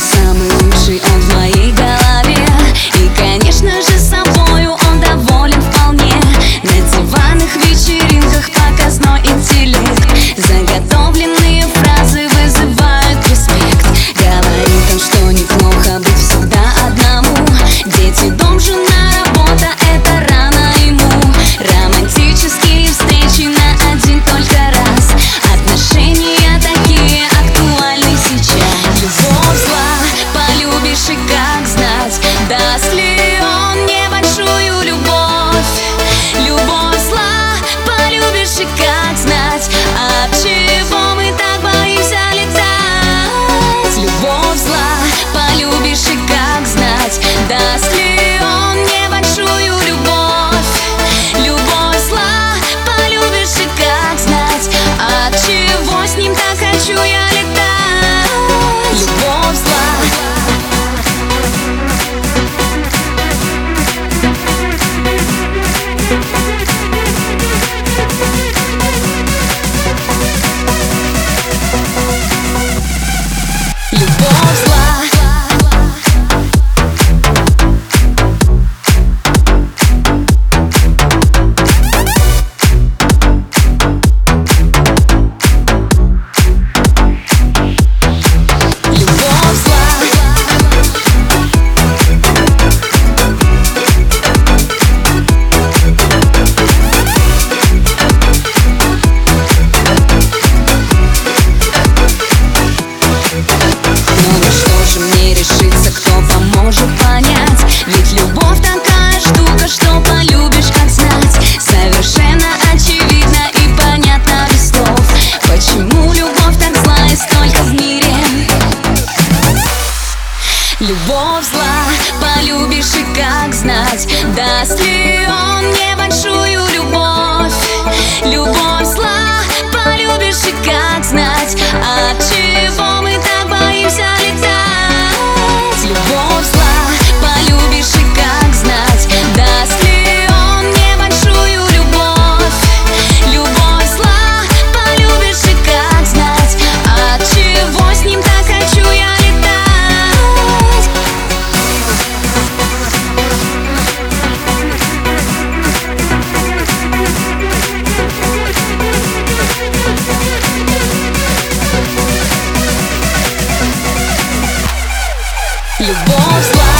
самый лучший он в моей голове Любовь зла, полюбишь и как знать, даст ли он мне любовь зла.